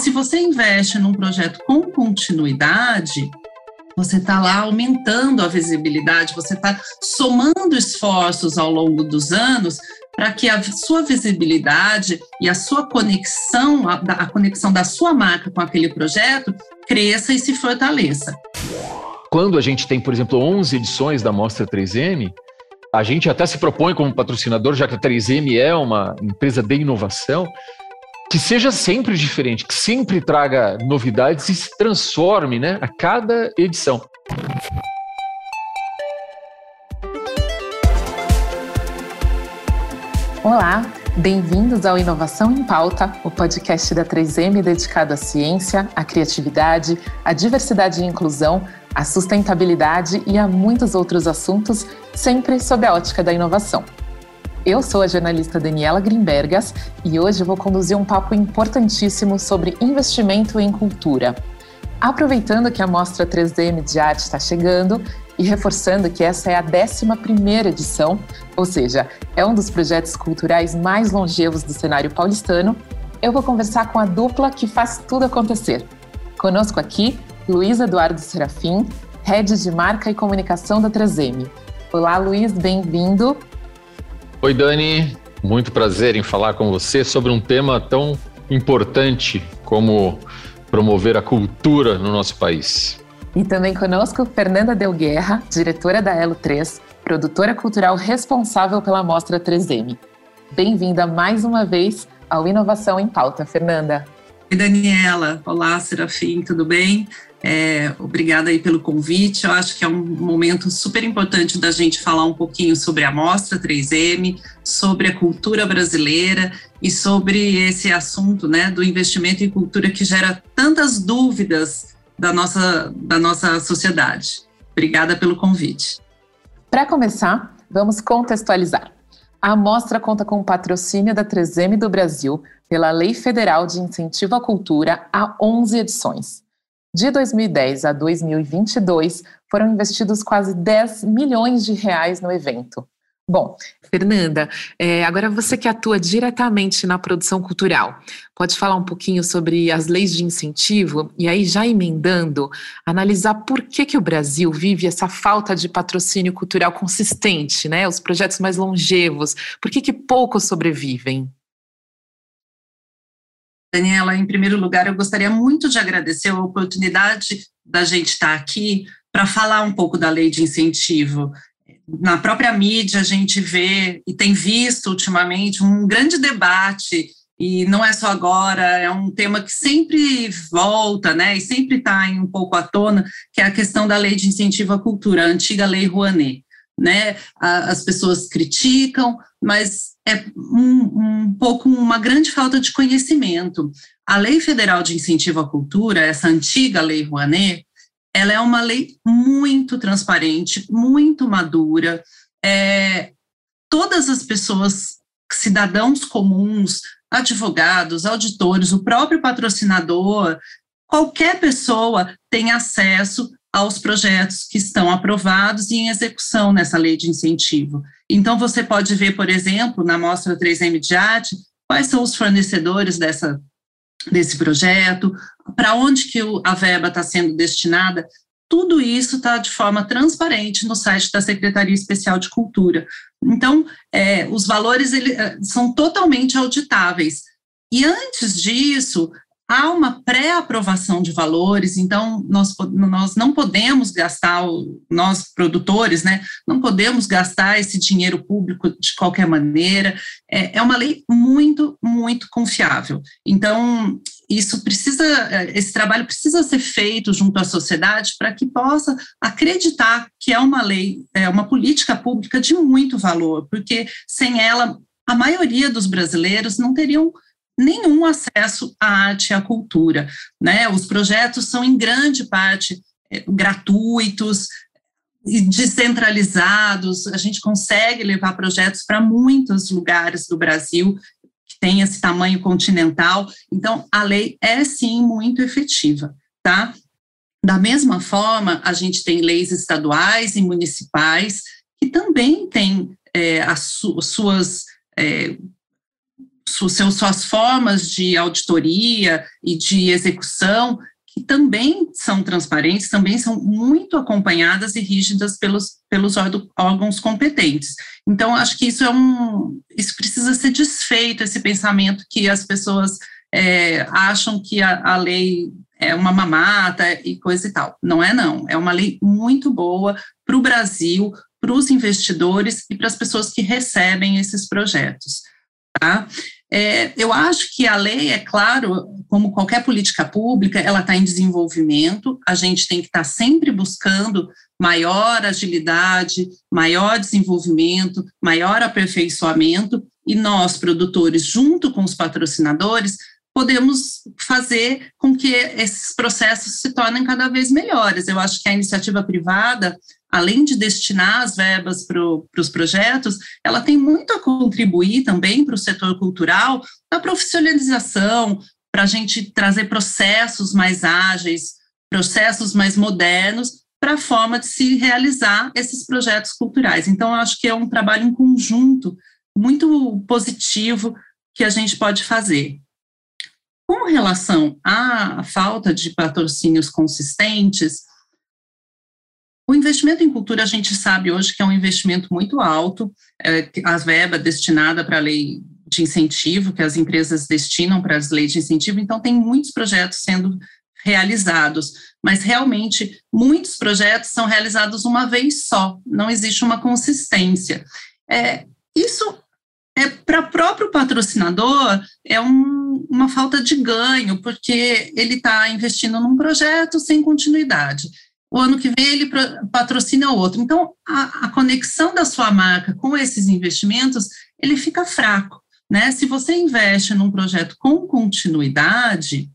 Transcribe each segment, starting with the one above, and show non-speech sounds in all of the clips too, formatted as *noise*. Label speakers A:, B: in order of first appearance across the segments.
A: se você investe num projeto com continuidade, você está lá aumentando a visibilidade, você está somando esforços ao longo dos anos para que a sua visibilidade e a sua conexão, a, a conexão da sua marca com aquele projeto cresça e se fortaleça.
B: Quando a gente tem, por exemplo, 11 edições da Mostra 3M, a gente até se propõe como patrocinador, já que a 3M é uma empresa de inovação, que seja sempre diferente, que sempre traga novidades e se transforme né, a cada edição.
C: Olá, bem-vindos ao Inovação em Pauta, o podcast da 3M dedicado à ciência, à criatividade, à diversidade e inclusão, à sustentabilidade e a muitos outros assuntos, sempre sob a ótica da inovação. Eu sou a jornalista Daniela Grimbergas e hoje vou conduzir um papo importantíssimo sobre investimento em cultura. Aproveitando que a Mostra 3DM de Arte está chegando e reforçando que essa é a 11 edição, ou seja, é um dos projetos culturais mais longevos do cenário paulistano, eu vou conversar com a dupla que faz tudo acontecer. Conosco aqui, Luiz Eduardo Serafim, Head de Marca e Comunicação da 3M. Olá, Luiz, bem-vindo.
B: Oi, Dani. Muito prazer em falar com você sobre um tema tão importante como promover a cultura no nosso país.
C: E também conosco Fernanda Del Guerra, diretora da Elo 3, produtora cultural responsável pela Mostra 3M. Bem-vinda mais uma vez ao Inovação em Pauta, Fernanda.
A: Oi, Daniela. Olá, Serafim, tudo bem? É, obrigada aí pelo convite. Eu acho que é um momento super importante da gente falar um pouquinho sobre a Mostra 3M, sobre a cultura brasileira e sobre esse assunto né, do investimento em cultura que gera tantas dúvidas da nossa, da nossa sociedade. Obrigada pelo convite.
C: Para começar, vamos contextualizar. A mostra conta com o patrocínio da 3M do Brasil pela Lei Federal de Incentivo à Cultura há 11 edições. De 2010 a 2022, foram investidos quase 10 milhões de reais no evento. Bom, Fernanda, é, agora você que atua diretamente na produção cultural, pode falar um pouquinho sobre as leis de incentivo e aí já emendando, analisar por que, que o Brasil vive essa falta de patrocínio cultural consistente, né? Os projetos mais longevos, por que, que poucos sobrevivem?
A: Daniela, em primeiro lugar, eu gostaria muito de agradecer a oportunidade da gente estar aqui para falar um pouco da lei de incentivo. Na própria mídia, a gente vê e tem visto ultimamente um grande debate, e não é só agora, é um tema que sempre volta, né, e sempre está um pouco à tona, que é a questão da lei de incentivo à cultura, a antiga lei Rouanet. Né? As pessoas criticam, mas é um, um pouco uma grande falta de conhecimento. A Lei Federal de Incentivo à Cultura, essa antiga Lei Rouanet, ela é uma lei muito transparente, muito madura. É, todas as pessoas, cidadãos comuns, advogados, auditores, o próprio patrocinador, qualquer pessoa tem acesso aos projetos que estão aprovados e em execução nessa lei de incentivo. Então, você pode ver, por exemplo, na mostra 3M de arte, quais são os fornecedores dessa, desse projeto, para onde que a verba está sendo destinada, tudo isso está de forma transparente no site da Secretaria Especial de Cultura. Então, é, os valores ele, é, são totalmente auditáveis. E antes disso, há uma pré-aprovação de valores, então nós, nós não podemos gastar, nós produtores, né, não podemos gastar esse dinheiro público de qualquer maneira, é, é uma lei muito, muito confiável. Então, isso precisa, esse trabalho precisa ser feito junto à sociedade para que possa acreditar que é uma lei, é uma política pública de muito valor, porque sem ela, a maioria dos brasileiros não teriam nenhum acesso à arte e à cultura. Né? Os projetos são, em grande parte, é, gratuitos descentralizados, a gente consegue levar projetos para muitos lugares do Brasil que tem esse tamanho continental, então a lei é sim muito efetiva, tá? Da mesma forma, a gente tem leis estaduais e municipais que também têm é, as, su suas é, suas formas de auditoria e de execução, que também são transparentes, também são muito acompanhadas e rígidas pelos, pelos órgãos competentes. Então, acho que isso é um. Isso precisa ser desfeito, esse pensamento que as pessoas é, acham que a, a lei é uma mamata e coisa e tal. Não é, não. É uma lei muito boa para o Brasil, para os investidores e para as pessoas que recebem esses projetos. Tá? É, eu acho que a lei, é claro, como qualquer política pública, ela está em desenvolvimento, a gente tem que estar tá sempre buscando maior agilidade, maior desenvolvimento, maior aperfeiçoamento, e nós, produtores, junto com os patrocinadores, podemos fazer com que esses processos se tornem cada vez melhores. Eu acho que a iniciativa privada, além de destinar as verbas para os projetos, ela tem muito a contribuir também para o setor cultural, na profissionalização, para a gente trazer processos mais ágeis, processos mais modernos, para a forma de se realizar esses projetos culturais. Então, acho que é um trabalho em conjunto muito positivo que a gente pode fazer. Com relação à falta de patrocínios consistentes, o investimento em cultura a gente sabe hoje que é um investimento muito alto, é, as verbas destinadas para a lei de incentivo, que as empresas destinam para as leis de incentivo, então tem muitos projetos sendo realizados, mas realmente muitos projetos são realizados uma vez só, não existe uma consistência. É, isso é para o próprio patrocinador é um, uma falta de ganho, porque ele está investindo num projeto sem continuidade. O ano que vem ele patrocina outro. Então, a, a conexão da sua marca com esses investimentos, ele fica fraco. Né? Se você investe num projeto com continuidade,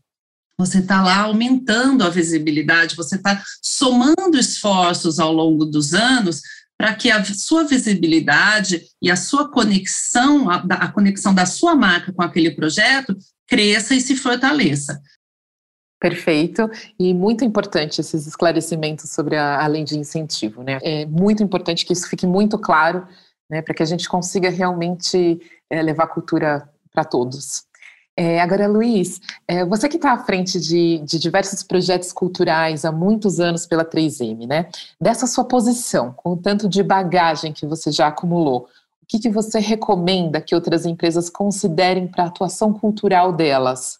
A: você está lá aumentando a visibilidade, você está somando esforços ao longo dos anos para que a sua visibilidade e a sua conexão, a, a, conexão da sua marca com aquele projeto cresça e se fortaleça.
C: Perfeito, e muito importante esses esclarecimentos sobre a, a lei de incentivo, né? É muito importante que isso fique muito claro, né, para que a gente consiga realmente é, levar cultura para todos. É, agora, Luiz, é, você que está à frente de, de, diversos projetos culturais há muitos anos pela 3M, né? Dessa sua posição, com o tanto de bagagem que você já acumulou, o que, que você recomenda que outras empresas considerem para a atuação cultural delas?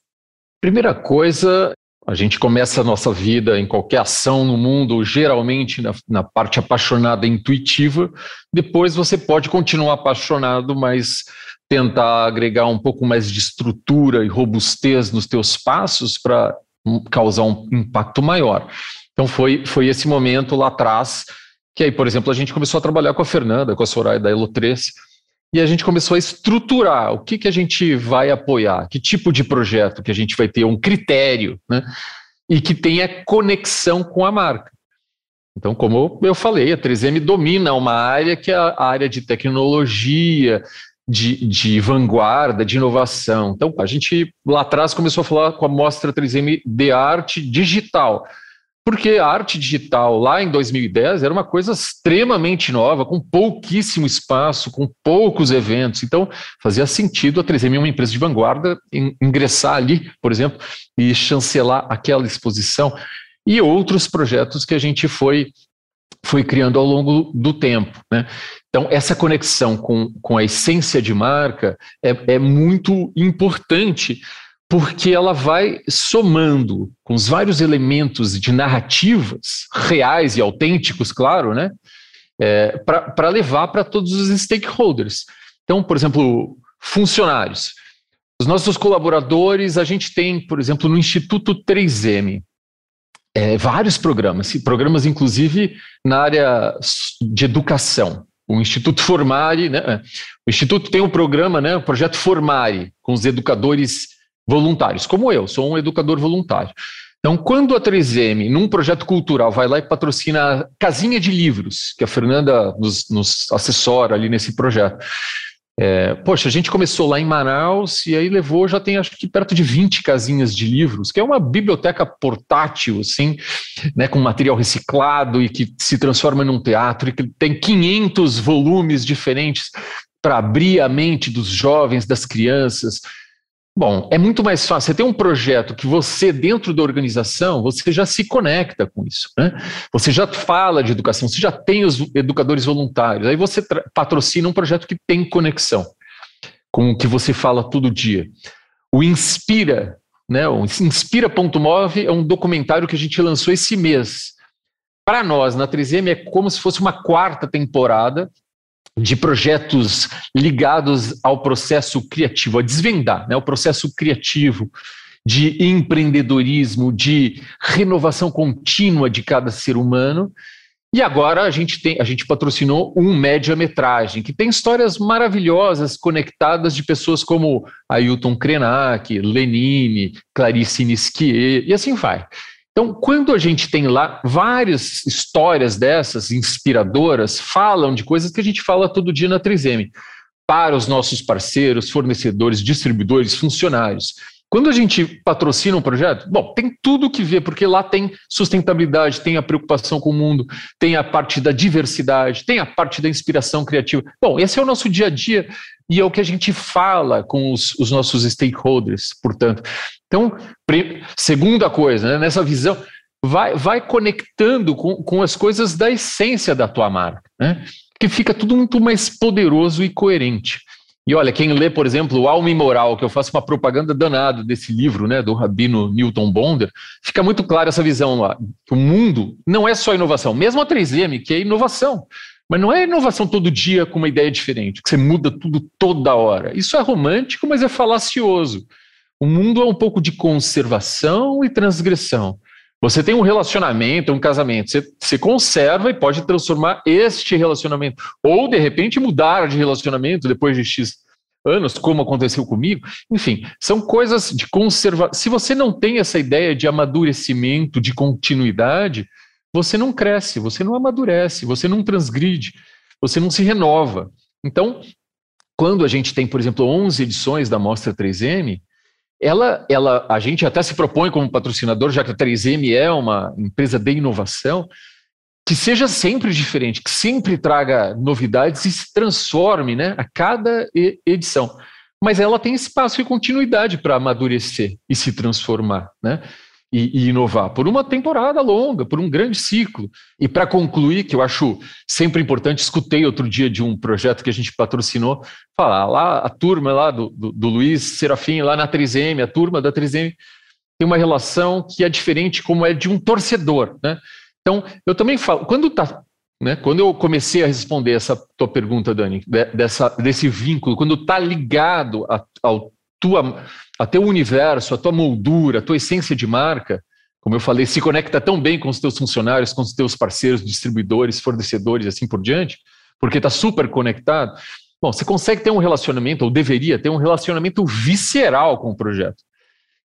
B: Primeira coisa, a gente começa a nossa vida em qualquer ação no mundo, geralmente na, na parte apaixonada intuitiva, depois você pode continuar apaixonado, mas tentar agregar um pouco mais de estrutura e robustez nos teus passos para causar um impacto maior. Então foi, foi esse momento lá atrás que aí, por exemplo, a gente começou a trabalhar com a Fernanda, com a Soraya da Elo 3, e a gente começou a estruturar o que, que a gente vai apoiar, que tipo de projeto que a gente vai ter, um critério, né? E que tenha conexão com a marca. Então, como eu falei, a 3M domina uma área que é a área de tecnologia, de, de, vanguarda, de inovação. Então, a gente lá atrás começou a falar com a mostra 3M de arte digital, porque a arte digital lá em 2010 era uma coisa extremamente nova, com pouquíssimo espaço, com poucos eventos. Então, fazia sentido a 3M, uma empresa de vanguarda, ingressar ali, por exemplo, e chancelar aquela exposição e outros projetos que a gente foi foi criando ao longo do tempo. Né? Então, essa conexão com, com a essência de marca é, é muito importante, porque ela vai somando com os vários elementos de narrativas reais e autênticos, claro, né? É, para levar para todos os stakeholders. Então, por exemplo, funcionários. Os nossos colaboradores, a gente tem, por exemplo, no Instituto 3M, é, vários programas, programas inclusive na área de educação. O Instituto Formare, né? É, o Instituto tem um programa, né? O projeto Formare, com os educadores voluntários, como eu, sou um educador voluntário. Então, quando a 3M, num projeto cultural, vai lá e patrocina a casinha de livros, que a Fernanda nos, nos assessora ali nesse projeto, é, poxa, a gente começou lá em Manaus e aí levou, já tem acho que perto de 20 casinhas de livros, que é uma biblioteca portátil, assim, né, com material reciclado e que se transforma num teatro e que tem 500 volumes diferentes para abrir a mente dos jovens, das crianças. Bom, é muito mais fácil. Você tem um projeto que você, dentro da organização, você já se conecta com isso. Né? Você já fala de educação, você já tem os educadores voluntários. Aí você patrocina um projeto que tem conexão com o que você fala todo dia. O Inspira, né? O Inspira.move é um documentário que a gente lançou esse mês. Para nós, na 3M, é como se fosse uma quarta temporada de projetos ligados ao processo criativo, a desvendar né, o processo criativo de empreendedorismo, de renovação contínua de cada ser humano. E agora a gente tem, a gente patrocinou um média-metragem que tem histórias maravilhosas conectadas de pessoas como Ailton Krenak, Lenine, Clarice Nisquier, e assim vai. Então, quando a gente tem lá várias histórias dessas inspiradoras, falam de coisas que a gente fala todo dia na 3M, para os nossos parceiros, fornecedores, distribuidores, funcionários. Quando a gente patrocina um projeto, bom, tem tudo que ver, porque lá tem sustentabilidade, tem a preocupação com o mundo, tem a parte da diversidade, tem a parte da inspiração criativa. Bom, esse é o nosso dia a dia e é o que a gente fala com os, os nossos stakeholders, portanto. Então, segunda coisa, né, nessa visão, vai, vai conectando com, com as coisas da essência da tua marca, né? que fica tudo muito mais poderoso e coerente. E olha, quem lê, por exemplo, Alma e Moral, que eu faço uma propaganda danada desse livro, né, do Rabino Newton Bonder, fica muito clara essa visão lá. Que o mundo não é só inovação, mesmo a 3M, que é inovação. Mas não é inovação todo dia com uma ideia diferente, que você muda tudo toda hora. Isso é romântico, mas é falacioso. O mundo é um pouco de conservação e transgressão. Você tem um relacionamento, um casamento, você, você conserva e pode transformar este relacionamento, ou de repente mudar de relacionamento depois de X anos, como aconteceu comigo. Enfim, são coisas de conservação. Se você não tem essa ideia de amadurecimento, de continuidade, você não cresce, você não amadurece, você não transgride, você não se renova. Então, quando a gente tem, por exemplo, 11 edições da Mostra 3M, ela, ela, a gente até se propõe como patrocinador, já que a 3M é uma empresa de inovação, que seja sempre diferente, que sempre traga novidades e se transforme né, a cada edição. Mas ela tem espaço e continuidade para amadurecer e se transformar. Né? E, e, inovar por uma temporada longa, por um grande ciclo. E para concluir, que eu acho sempre importante, escutei outro dia de um projeto que a gente patrocinou, falar lá a turma lá do, do, do Luiz Serafim, lá na 3M, a turma da 3M tem uma relação que é diferente como é de um torcedor, né? Então, eu também falo, quando tá né, quando eu comecei a responder essa tua pergunta, Dani, dessa, desse vínculo, quando está ligado a, ao tua, a teu universo, a tua moldura, a tua essência de marca, como eu falei, se conecta tão bem com os teus funcionários, com os teus parceiros, distribuidores, fornecedores, assim por diante, porque está super conectado. Bom, você consegue ter um relacionamento, ou deveria ter um relacionamento visceral com o projeto.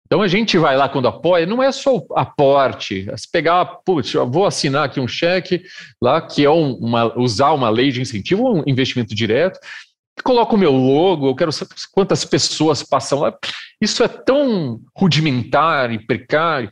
B: Então a gente vai lá quando apoia, não é só o aporte, é se pegar, putz, vou assinar aqui um cheque lá, que é um, uma, usar uma lei de incentivo, um investimento direto, coloco o meu logo, eu quero saber quantas pessoas passam lá. Isso é tão rudimentar e precário.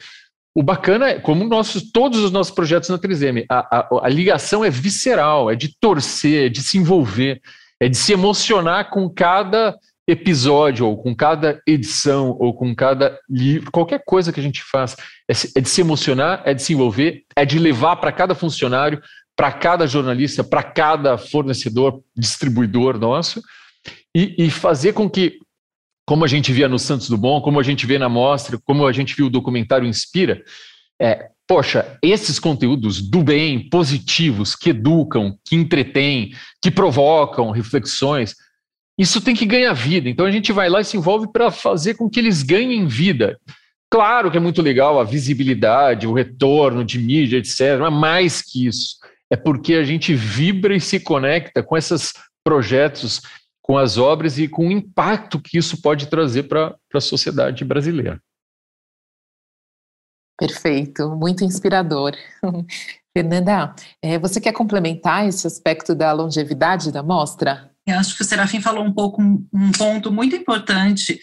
B: O bacana é, como nossos, todos os nossos projetos na 3M, a, a, a ligação é visceral, é de torcer, é de se envolver, é de se emocionar com cada episódio, ou com cada edição, ou com cada livro, qualquer coisa que a gente faz. É, é de se emocionar, é de se envolver, é de levar para cada funcionário para cada jornalista, para cada fornecedor, distribuidor nosso, e, e, fazer com que, como a gente via no Santos Dumont, como a gente vê na mostra, como a gente viu o documentário Inspira, é, poxa, esses conteúdos do bem, positivos, que educam, que entretêm, que provocam reflexões, isso tem que ganhar vida. Então a gente vai lá e se envolve para fazer com que eles ganhem vida. Claro que é muito legal a visibilidade, o retorno de mídia, etc., mas mais que isso é porque a gente vibra e se conecta com esses projetos, com as obras e com o impacto que isso pode trazer para a sociedade brasileira.
C: Perfeito, muito inspirador. *laughs* Fernanda, é, você quer complementar esse aspecto da longevidade da mostra?
A: Eu acho que o Serafim falou um pouco um ponto muito importante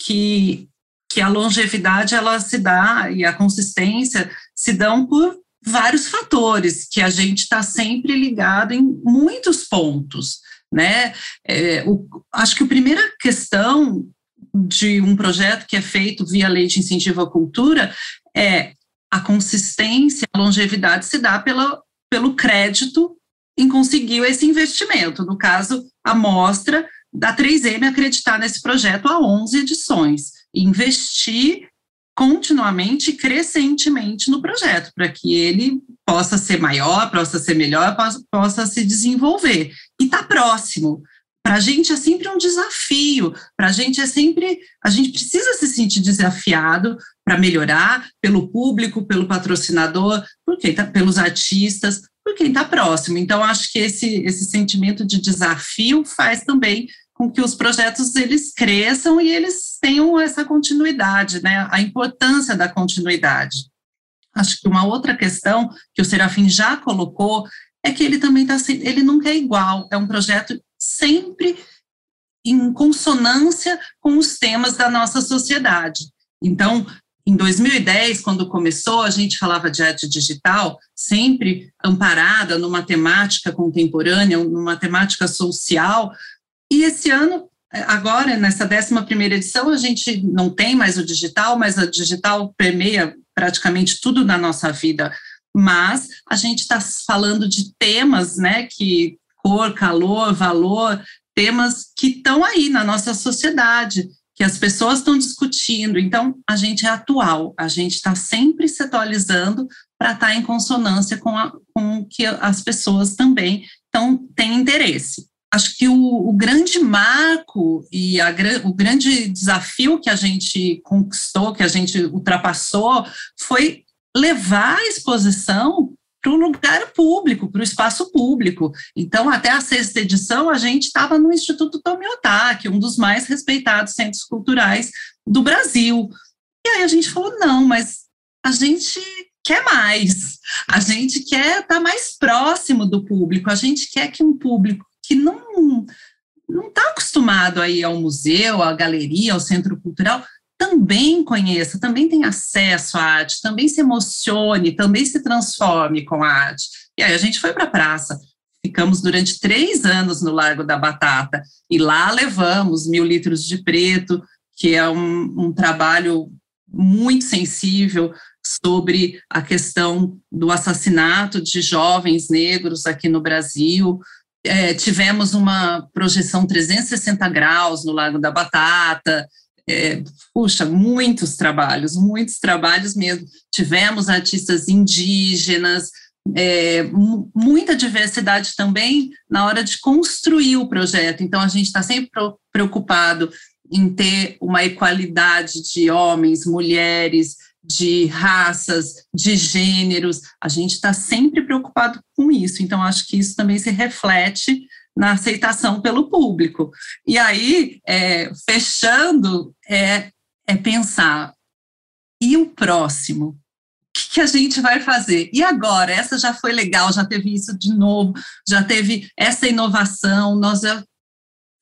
A: que que a longevidade ela se dá e a consistência se dão por vários fatores que a gente está sempre ligado em muitos pontos. né? É, o, acho que a primeira questão de um projeto que é feito via lei de incentivo à cultura é a consistência, a longevidade se dá pela, pelo crédito em conseguir esse investimento. No caso, a mostra da 3M acreditar nesse projeto há 11 edições, investir continuamente, crescentemente no projeto, para que ele possa ser maior, possa ser melhor, possa, possa se desenvolver. E está próximo. Para a gente é sempre um desafio, para a gente é sempre. A gente precisa se sentir desafiado para melhorar pelo público, pelo patrocinador, por quem tá, pelos artistas, por quem está próximo. Então, acho que esse, esse sentimento de desafio faz também com que os projetos eles cresçam e eles tenham essa continuidade, né? A importância da continuidade. Acho que uma outra questão que o Serafim já colocou é que ele também está ele nunca é igual, é um projeto sempre em consonância com os temas da nossa sociedade. Então, em 2010, quando começou, a gente falava de arte digital, sempre amparada numa temática contemporânea, numa temática social, e esse ano, agora, nessa 11 edição, a gente não tem mais o digital, mas a digital permeia praticamente tudo na nossa vida. Mas a gente está falando de temas, né, que cor, calor, valor, temas que estão aí na nossa sociedade, que as pessoas estão discutindo. Então, a gente é atual, a gente está sempre se atualizando para estar tá em consonância com, a, com que as pessoas também então, têm interesse acho que o, o grande marco e a, o grande desafio que a gente conquistou, que a gente ultrapassou, foi levar a exposição para o lugar público, para o espaço público. Então, até a sexta edição, a gente estava no Instituto Tomiotaki, um dos mais respeitados centros culturais do Brasil. E aí a gente falou, não, mas a gente quer mais, a gente quer estar tá mais próximo do público, a gente quer que um público que não não está acostumado aí ao museu, à galeria, ao centro cultural, também conheça, também tenha acesso à arte, também se emocione, também se transforme com a arte. E aí a gente foi para a praça. Ficamos durante três anos no Largo da Batata e lá levamos mil litros de preto, que é um, um trabalho muito sensível sobre a questão do assassinato de jovens negros aqui no Brasil, é, tivemos uma projeção 360 graus no Lago da Batata, é, puxa, muitos trabalhos, muitos trabalhos mesmo. Tivemos artistas indígenas, é, muita diversidade também na hora de construir o projeto. Então, a gente está sempre preocupado em ter uma equalidade de homens, mulheres, de raças, de gêneros, a gente está sempre preocupado com isso. Então, acho que isso também se reflete na aceitação pelo público. E aí, é, fechando, é, é pensar, e o próximo? O que, que a gente vai fazer? E agora? Essa já foi legal, já teve isso de novo, já teve essa inovação, nós já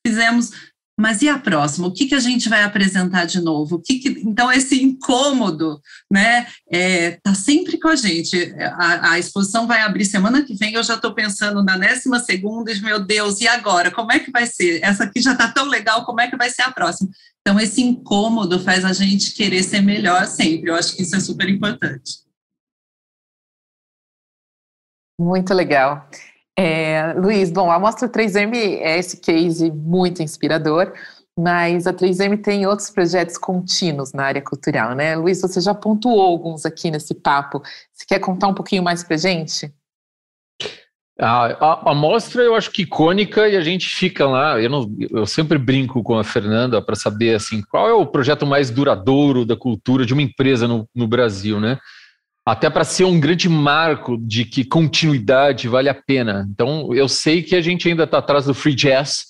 A: fizemos mas e a próxima? O que, que a gente vai apresentar de novo? O que, que então esse incômodo, né, é, tá sempre com a gente. A, a exposição vai abrir semana que vem. Eu já estou pensando na décima segunda. E, meu Deus, e agora? Como é que vai ser? Essa aqui já está tão legal. Como é que vai ser a próxima? Então esse incômodo faz a gente querer ser melhor sempre. Eu acho que isso é super importante.
C: Muito legal. É, Luiz, bom, a Mostra 3M é esse case muito inspirador, mas a 3M tem outros projetos contínuos na área cultural, né? Luiz, você já pontuou alguns aqui nesse papo. Você quer contar um pouquinho mais para gente?
B: A, a, a, mostra eu acho que icônica e a gente fica lá. Eu, não, eu sempre brinco com a Fernanda para saber assim qual é o projeto mais duradouro da cultura de uma empresa no, no Brasil, né? Até para ser um grande marco de que continuidade vale a pena. Então, eu sei que a gente ainda está atrás do free jazz,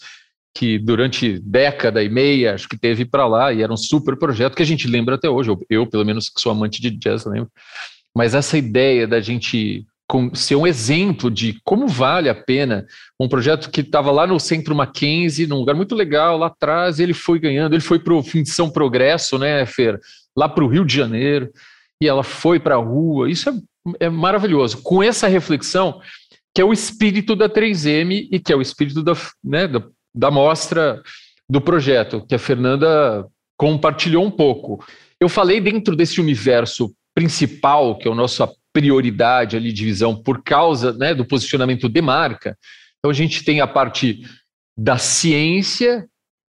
B: que durante década e meia acho que teve para lá e era um super projeto que a gente lembra até hoje. Eu, pelo menos, que sou amante de jazz, lembro. Mas essa ideia da gente ser um exemplo de como vale a pena um projeto que estava lá no Centro Mackenzie, num lugar muito legal lá atrás, ele foi ganhando, ele foi para o Fim de São Progresso, né, Fer? Lá para o Rio de Janeiro e ela foi para a rua. Isso é, é maravilhoso. Com essa reflexão, que é o espírito da 3M e que é o espírito da, né, da, da mostra do projeto, que a Fernanda compartilhou um pouco. Eu falei dentro desse universo principal, que é a nossa prioridade ali de visão, por causa né, do posicionamento de marca. Então, a gente tem a parte da ciência,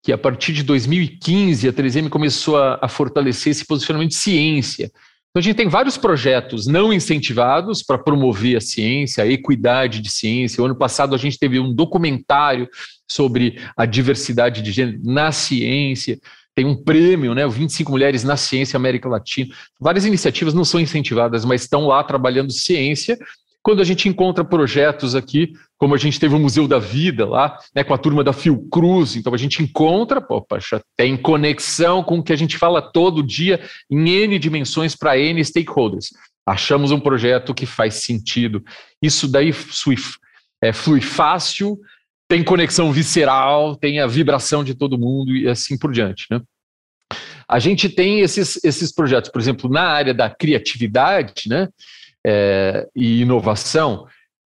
B: que a partir de 2015 a 3M começou a, a fortalecer esse posicionamento de ciência. Então, a gente tem vários projetos não incentivados para promover a ciência, a equidade de ciência. O ano passado, a gente teve um documentário sobre a diversidade de gênero na ciência. Tem um prêmio, né? 25 Mulheres na Ciência América Latina. Várias iniciativas não são incentivadas, mas estão lá trabalhando ciência. Quando a gente encontra projetos aqui, como a gente teve o Museu da Vida lá, né, com a turma da Fiocruz, então a gente encontra, pô, poxa, tem conexão com o que a gente fala todo dia em N dimensões para N stakeholders. Achamos um projeto que faz sentido. Isso daí é, flui fácil, tem conexão visceral, tem a vibração de todo mundo e assim por diante. Né? A gente tem esses, esses projetos, por exemplo, na área da criatividade, né? É, e inovação,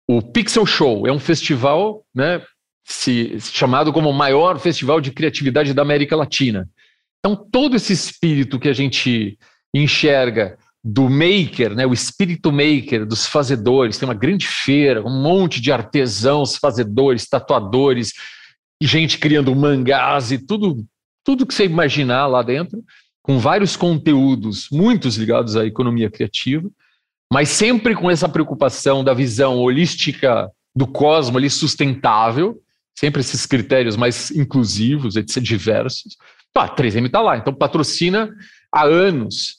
B: o Pixel Show é um festival né, se, chamado como o maior festival de criatividade da América Latina. Então, todo esse espírito que a gente enxerga do maker, né, o espírito maker, dos fazedores, tem uma grande feira, um monte de artesãos, fazedores, tatuadores, gente criando mangás e tudo, tudo que você imaginar lá dentro, com vários conteúdos, muitos ligados à economia criativa mas sempre com essa preocupação da visão holística do cosmos ali sustentável, sempre esses critérios mais inclusivos, etc., diversos. Então, a 3M está lá, então patrocina há anos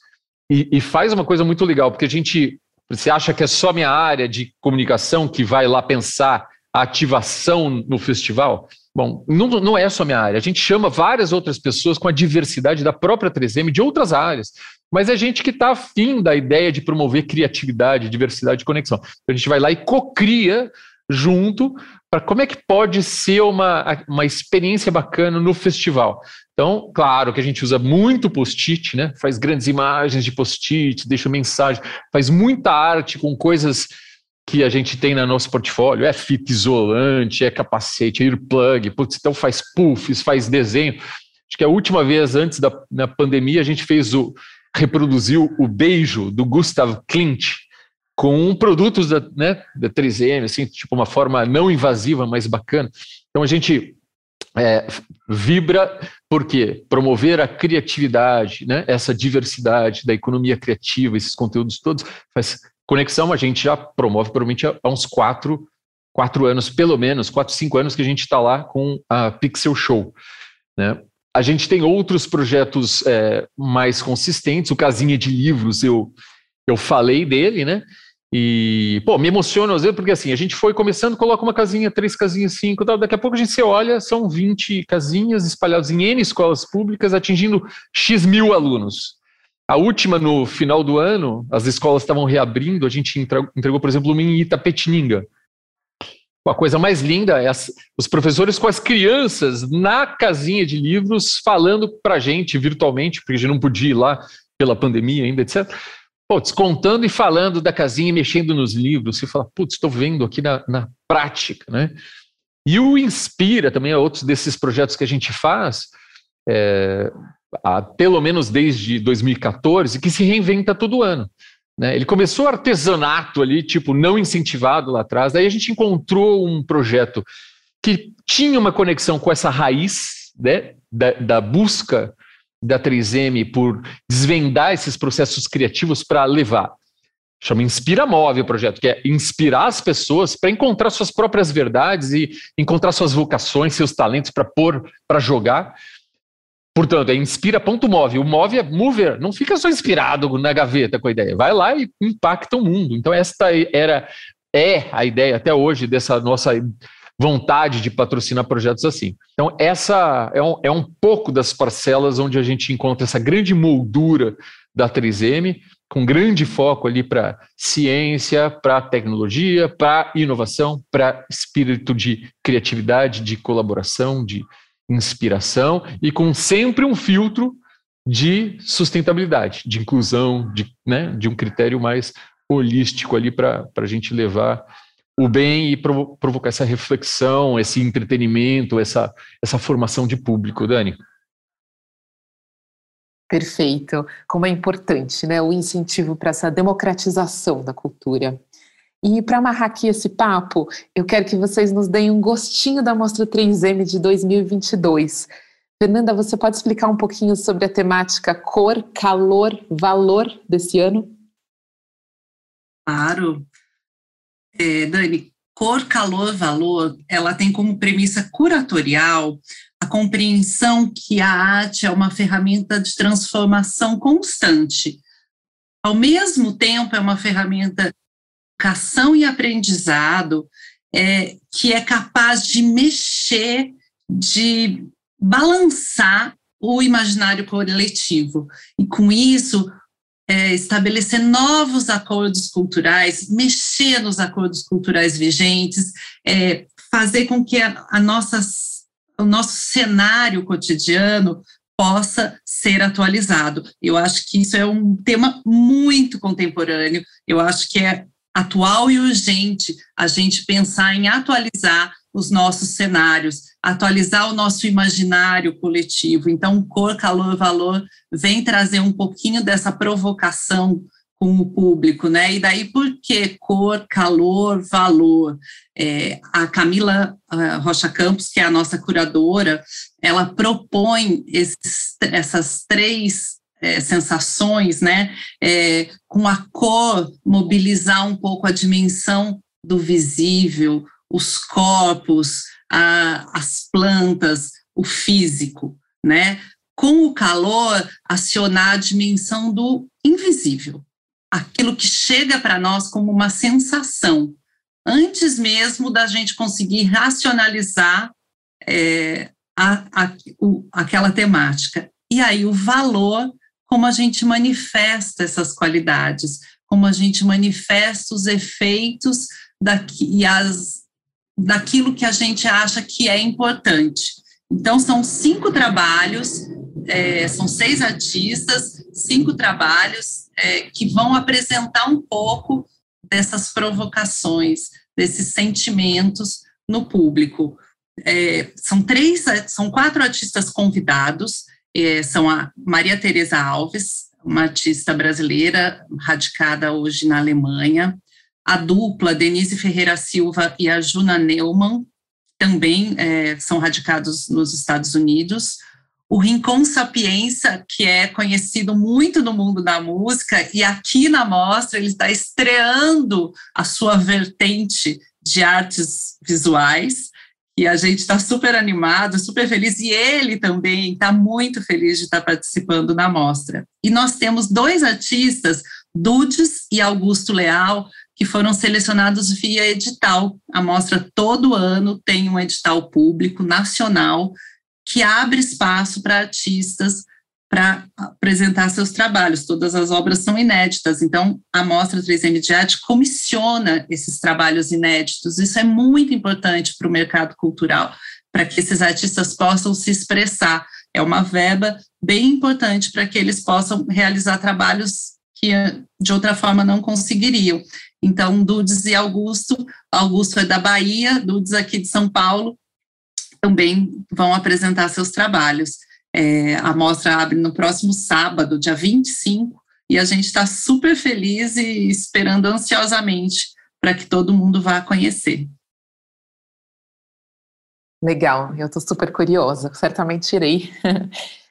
B: e, e, faz uma coisa muito legal, porque a gente, você acha que é só minha área de comunicação que vai lá pensar a ativação no festival? Bom, não, não é só minha área, a gente chama várias outras pessoas com a diversidade da própria 3M de outras áreas mas é gente que está afim da ideia de promover criatividade, diversidade e conexão. Então, a gente vai lá e cocria junto para como é que pode ser uma, uma experiência bacana no festival. Então, claro que a gente usa muito post-it, né? Faz grandes imagens de post-it, deixa mensagem, faz muita arte com coisas que a gente tem no nosso portfólio, é fita isolante, é capacete, é earplug, putz, então faz puffs, faz desenho. Acho que a última vez antes da, pandemia a gente fez o reproduziu o beijo do Gustav Klimt com produtos da, né, da 3M, assim, tipo uma forma não invasiva, mas bacana. Então a gente é, vibra porque promover a criatividade, né, essa diversidade da economia criativa, esses conteúdos todos, faz conexão. A gente já promove provavelmente há uns quatro, quatro anos, pelo menos, quatro, cinco anos que a gente está lá com a Pixel Show. Né? A gente tem outros projetos é, mais consistentes. O Casinha de Livros, eu, eu falei dele, né? E, pô, me emociona às vezes, porque assim, a gente foi começando, coloca uma casinha, três casinhas, cinco, daqui a pouco a gente se olha, são 20 casinhas espalhadas em N escolas públicas, atingindo X mil alunos. A última, no final do ano, as escolas estavam reabrindo, a gente entregou, entregou por exemplo, uma em Itapetininga, a coisa mais linda é as, os professores com as crianças na casinha de livros falando para a gente virtualmente, porque a gente não podia ir lá pela pandemia ainda, etc. Pô, descontando e falando da casinha mexendo nos livros. Você fala, putz, estou vendo aqui na, na prática, né? E o Inspira também é outro desses projetos que a gente faz, é, há, pelo menos desde 2014, que se reinventa todo ano. Né? Ele começou artesanato ali, tipo, não incentivado lá atrás. Daí a gente encontrou um projeto que tinha uma conexão com essa raiz né, da, da busca da 3M por desvendar esses processos criativos para levar. Chama Inspira Move o projeto, que é inspirar as pessoas para encontrar suas próprias verdades e encontrar suas vocações, seus talentos para pôr, para jogar. Portanto, é inspira.move. O move é mover, não fica só inspirado na gaveta com a ideia, vai lá e impacta o mundo. Então, esta era é a ideia até hoje dessa nossa vontade de patrocinar projetos assim. Então, essa é um, é um pouco das parcelas onde a gente encontra essa grande moldura da 3M, com grande foco ali para ciência, para tecnologia, para inovação, para espírito de criatividade, de colaboração, de inspiração e com sempre um filtro de sustentabilidade, de inclusão, de, né, de um critério mais holístico ali para a gente levar o bem e provo provocar essa reflexão, esse entretenimento, essa, essa formação de público, Dani.
C: Perfeito. Como é importante né, o incentivo para essa democratização da cultura. E para amarrar aqui esse papo, eu quero que vocês nos deem um gostinho da Mostra 3M de 2022. Fernanda, você pode explicar um pouquinho sobre a temática cor, calor, valor desse ano?
A: Claro. É, Dani, cor, calor, valor, ela tem como premissa curatorial a compreensão que a arte é uma ferramenta de transformação constante. Ao mesmo tempo, é uma ferramenta educação e aprendizado é, que é capaz de mexer, de balançar o imaginário coletivo. E com isso, é, estabelecer novos acordos culturais, mexer nos acordos culturais vigentes, é, fazer com que a, a nossa, o nosso cenário cotidiano possa ser atualizado. Eu acho que isso é um tema muito contemporâneo. Eu acho que é atual e urgente a gente pensar em atualizar os nossos cenários, atualizar o nosso imaginário coletivo. Então, cor, calor, valor vem trazer um pouquinho dessa provocação com o público, né? E daí por que cor, calor, valor? É, a Camila Rocha Campos, que é a nossa curadora, ela propõe esses, essas três é, sensações, né? É, com a cor, mobilizar um pouco a dimensão do visível, os corpos, a, as plantas, o físico, né? Com o calor, acionar a dimensão do invisível, aquilo que chega para nós como uma sensação, antes mesmo da gente conseguir racionalizar é, a, a, o, aquela temática. E aí o valor como a gente manifesta essas qualidades, como a gente manifesta os efeitos daqui, e as, daquilo que a gente acha que é importante. Então, são cinco trabalhos, é, são seis artistas, cinco trabalhos é, que vão apresentar um pouco dessas provocações, desses sentimentos no público. É, são três, são quatro artistas convidados, são a Maria Tereza Alves, uma artista brasileira radicada hoje na Alemanha, a dupla Denise Ferreira Silva e a Juna Neumann, também é, são radicados nos Estados Unidos, o Rincon Sapienza, que é conhecido muito no mundo da música, e aqui na mostra ele está estreando a sua vertente de artes visuais, e a gente está super animado, super feliz, e ele também está muito feliz de estar tá participando da mostra. E nós temos dois artistas, Dudes e Augusto Leal, que foram selecionados via edital. A mostra todo ano tem um edital público nacional que abre espaço para artistas para apresentar seus trabalhos. Todas as obras são inéditas, então a Mostra 3M de Arte comissiona esses trabalhos inéditos. Isso é muito importante para o mercado cultural, para que esses artistas possam se expressar. É uma verba bem importante para que eles possam realizar trabalhos que de outra forma não conseguiriam. Então, Dudes e Augusto, Augusto é da Bahia, Dudes aqui de São Paulo, também vão apresentar seus trabalhos. É, a mostra abre no próximo sábado, dia 25, e a gente está super feliz e esperando ansiosamente para que todo mundo vá conhecer.
C: Legal, eu estou super curiosa, certamente irei. *laughs*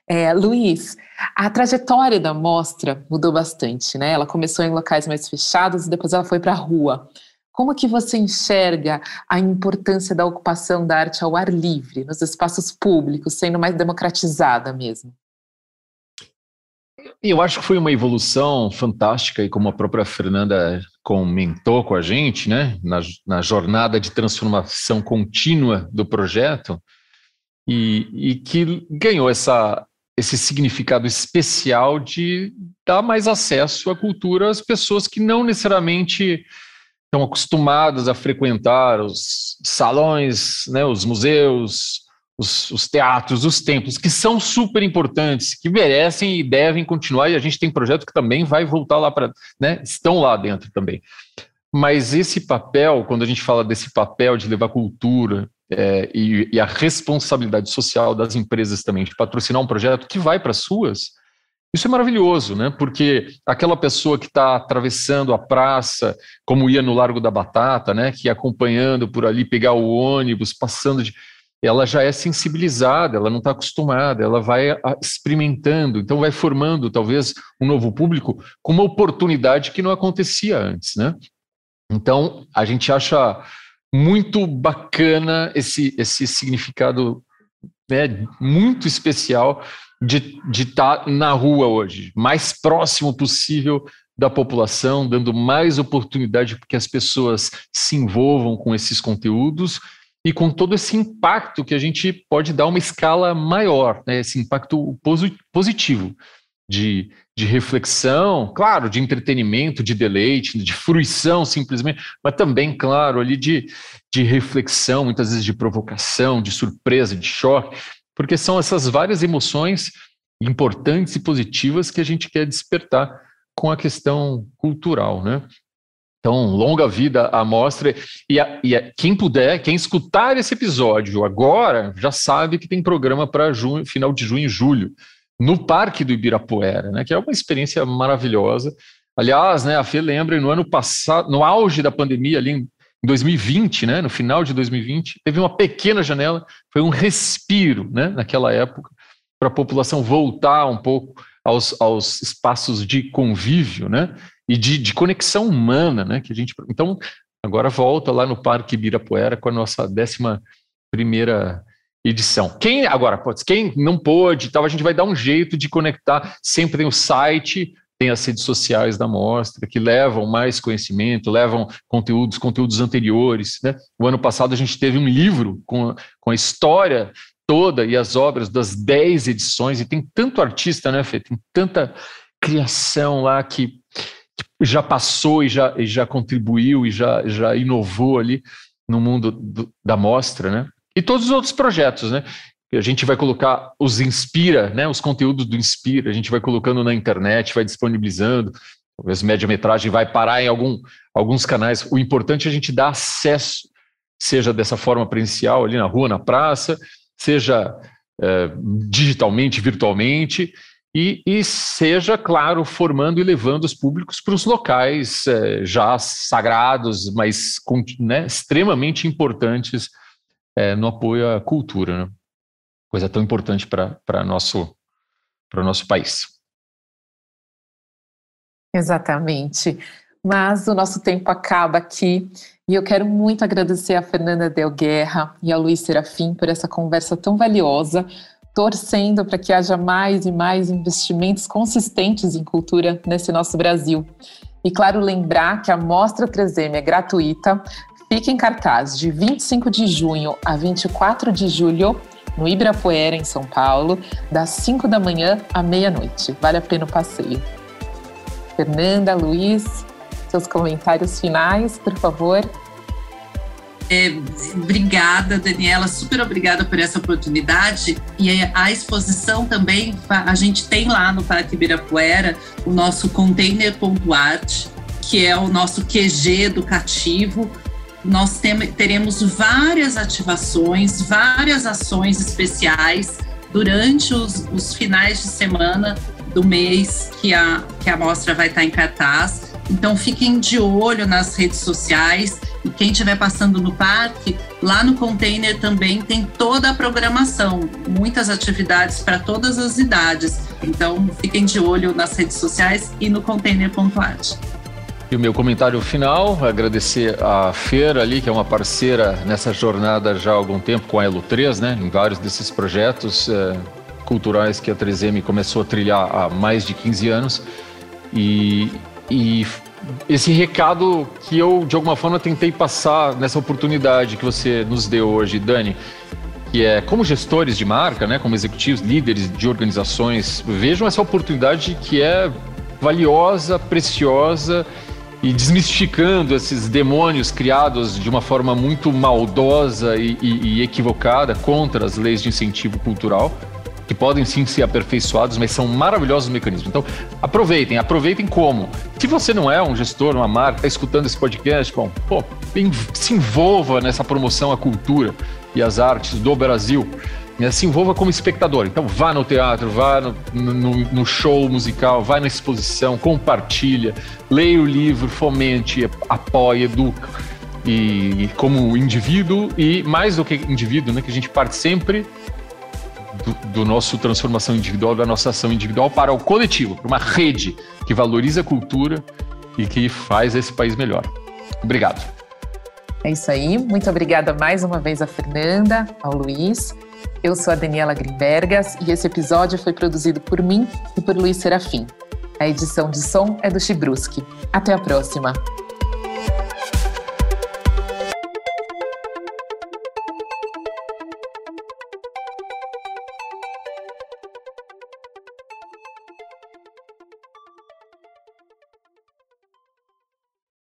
C: É, Luiz, a trajetória da mostra mudou bastante, né? Ela começou em locais mais fechados e depois ela foi para a rua. Como que você enxerga a importância da ocupação da arte ao ar livre, nos espaços públicos, sendo mais democratizada mesmo?
B: Eu acho que foi uma evolução fantástica e como a própria Fernanda comentou com a gente, né, na, na jornada de transformação contínua do projeto, e, e que ganhou essa, esse significado especial de dar mais acesso à cultura às pessoas que não necessariamente estão acostumadas a frequentar os salões, né, os museus, os, os, teatros, os templos, que são super importantes, que merecem e devem continuar, e a gente tem projeto que também vai voltar lá para, né, estão lá dentro também. mas esse papel, quando a gente fala desse papel de levar cultura é, e, e, a responsabilidade social das empresas também de patrocinar um projeto que vai para as suas, isso é maravilhoso, né? Porque aquela pessoa que está atravessando a praça, como ia no Largo da Batata, né? Que ia acompanhando por ali, pegar o ônibus, passando de. Ela já é sensibilizada, ela não está acostumada, ela vai experimentando, então vai formando talvez um novo público com uma oportunidade que não acontecia antes, né? Então a gente acha muito bacana esse, esse significado né, muito especial de estar tá na rua hoje, mais próximo possível da população, dando mais oportunidade para que as pessoas se envolvam com esses conteúdos e com todo esse impacto que a gente pode dar uma escala maior, né, esse impacto positivo de, de reflexão, claro, de entretenimento, de deleite, de fruição simplesmente, mas também, claro, ali de, de reflexão, muitas vezes de provocação, de surpresa, de choque, porque são essas várias emoções importantes e positivas que a gente quer despertar com a questão cultural, né? Então, longa vida à mostra. E, a, e a, quem puder, quem escutar esse episódio agora, já sabe que tem programa para final de junho e julho no Parque do Ibirapuera, né, que é uma experiência maravilhosa. Aliás, né, a Fê lembra, no ano passado, no auge da pandemia, ali em 2020, né, no final de 2020, teve uma pequena janela, foi um respiro né, naquela época, para a população voltar um pouco aos, aos espaços de convívio né, e de, de conexão humana. Né, que a gente, então, agora volta lá no Parque Ibirapuera com a nossa décima primeira edição. Quem agora, quem não pôde, tal, a gente vai dar um jeito de conectar. Sempre tem o site, tem as redes sociais da mostra que levam mais conhecimento, levam conteúdos, conteúdos anteriores. Né? O ano passado a gente teve um livro com, com a história toda e as obras das 10 edições, e tem tanto artista, né, Fê? Tem tanta criação lá que, já passou e já, e já contribuiu e já, já inovou ali no mundo do, da mostra, né? E todos os outros projetos, né? A gente vai colocar os Inspira, né? Os conteúdos do Inspira, a gente vai colocando na internet, vai disponibilizando. Talvez média-metragem vai parar em algum, alguns canais. O importante é a gente dar acesso, seja dessa forma presencial, ali na rua, na praça, seja é, digitalmente, virtualmente, e, e, seja, claro, formando e levando os públicos para os locais é, já sagrados, mas né, extremamente importantes é, no apoio à cultura, né? Coisa tão importante para nosso para o nosso país.
C: Exatamente. Mas o nosso tempo acaba aqui e eu quero muito agradecer a Fernanda Del Guerra e a Luiz Serafim por essa conversa tão valiosa, torcendo para que haja mais e mais investimentos consistentes em cultura nesse nosso Brasil. E claro, lembrar que a Mostra 3M é gratuita, Fique em cartaz de 25 de junho a 24 de julho no Ibirapuera, em São Paulo, das 5 da manhã à meia-noite. Vale a pena o passeio. Fernanda, Luiz, seus comentários finais, por favor.
A: É, obrigada, Daniela, super obrigada por essa oportunidade. E a exposição também, a gente tem lá no Parque Ibirapuera o nosso container.art, que é o nosso QG educativo, nós teremos várias ativações, várias ações especiais durante os, os, finais de semana do mês que a, que a mostra vai estar em cartaz. Então fiquem de olho nas redes sociais e quem estiver passando no parque, lá no container também tem toda a programação, muitas atividades para todas as idades. Então fiquem de olho nas redes sociais e no container.art.
B: E o meu comentário final, agradecer a Feira ali, que é uma parceira nessa jornada já há algum tempo com a Elo 3, né, em vários desses projetos é, culturais que a 3M começou a trilhar há mais de 15 anos. E, e esse recado que eu, de alguma forma, tentei passar nessa oportunidade que você nos deu hoje, Dani, que é como gestores de marca, né, como executivos, líderes de organizações, vejam essa oportunidade que é valiosa, preciosa e desmistificando esses demônios criados de uma forma muito maldosa e, e, e, equivocada contra as leis de incentivo cultural. que podem sim ser aperfeiçoados, mas são maravilhosos mecanismos. Então, aproveitem, aproveitem como. Se você não é um gestor, uma marca, está escutando esse podcast, bom, pô, se envolva nessa promoção à cultura e às artes do Brasil. Né, se envolva como espectador. Então, vá no teatro, vá no, no, no show musical, vá na exposição, compartilha, leia o livro, fomente, apoie, educa. E, e, como indivíduo, e mais do que indivíduo, né, que a gente parte sempre do, do nosso transformação individual, da nossa ação individual para o coletivo, para uma rede que valoriza a cultura e que faz esse país melhor. Obrigado.
C: É isso aí. Muito obrigada mais uma vez a Fernanda, ao Luiz. Eu sou a Daniela Grimbergas e esse episódio foi produzido por mim e por Luiz Serafim. A edição de som é do Chibruski. Até a próxima!